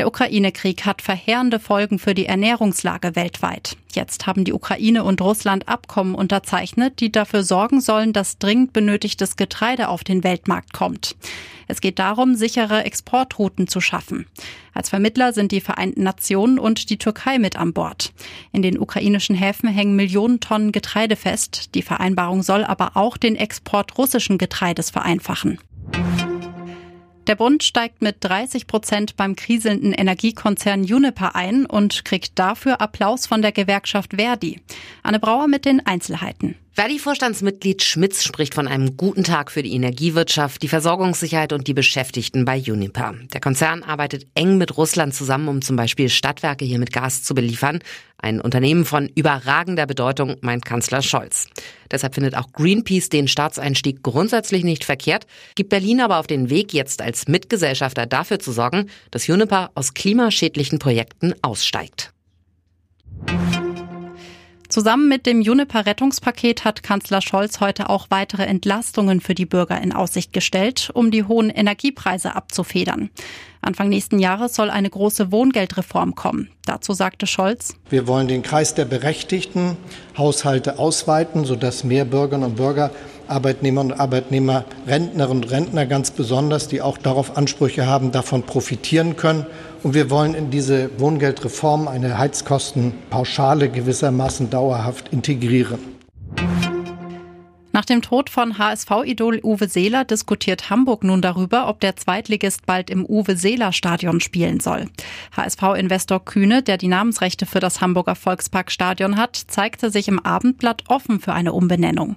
Der Ukraine-Krieg hat verheerende Folgen für die Ernährungslage weltweit. Jetzt haben die Ukraine und Russland Abkommen unterzeichnet, die dafür sorgen sollen, dass dringend benötigtes Getreide auf den Weltmarkt kommt. Es geht darum, sichere Exportrouten zu schaffen. Als Vermittler sind die Vereinten Nationen und die Türkei mit an Bord. In den ukrainischen Häfen hängen Millionen Tonnen Getreide fest. Die Vereinbarung soll aber auch den Export russischen Getreides vereinfachen. Der Bund steigt mit 30 Prozent beim kriselnden Energiekonzern Juniper ein und kriegt dafür Applaus von der Gewerkschaft Verdi. Anne Brauer mit den Einzelheiten. Verdi-Vorstandsmitglied Schmitz spricht von einem guten Tag für die Energiewirtschaft, die Versorgungssicherheit und die Beschäftigten bei Uniper. Der Konzern arbeitet eng mit Russland zusammen, um zum Beispiel Stadtwerke hier mit Gas zu beliefern. Ein Unternehmen von überragender Bedeutung, meint Kanzler Scholz. Deshalb findet auch Greenpeace den Staatseinstieg grundsätzlich nicht verkehrt, gibt Berlin aber auf den Weg, jetzt als Mitgesellschafter dafür zu sorgen, dass Uniper aus klimaschädlichen Projekten aussteigt. Zusammen mit dem Juniper-Rettungspaket hat Kanzler Scholz heute auch weitere Entlastungen für die Bürger in Aussicht gestellt, um die hohen Energiepreise abzufedern. Anfang nächsten Jahres soll eine große Wohngeldreform kommen. Dazu sagte Scholz. Wir wollen den Kreis der berechtigten Haushalte ausweiten, sodass mehr Bürgerinnen und Bürger Arbeitnehmer und Arbeitnehmer, Rentnerinnen und Rentner ganz besonders, die auch darauf Ansprüche haben, davon profitieren können. Und wir wollen in diese Wohngeldreform eine Heizkostenpauschale gewissermaßen dauerhaft integrieren. Nach dem Tod von HSV-Idol Uwe Seeler diskutiert Hamburg nun darüber, ob der Zweitligist bald im Uwe-Seeler-Stadion spielen soll. HSV-Investor Kühne, der die Namensrechte für das Hamburger Volksparkstadion hat, zeigte sich im Abendblatt offen für eine Umbenennung.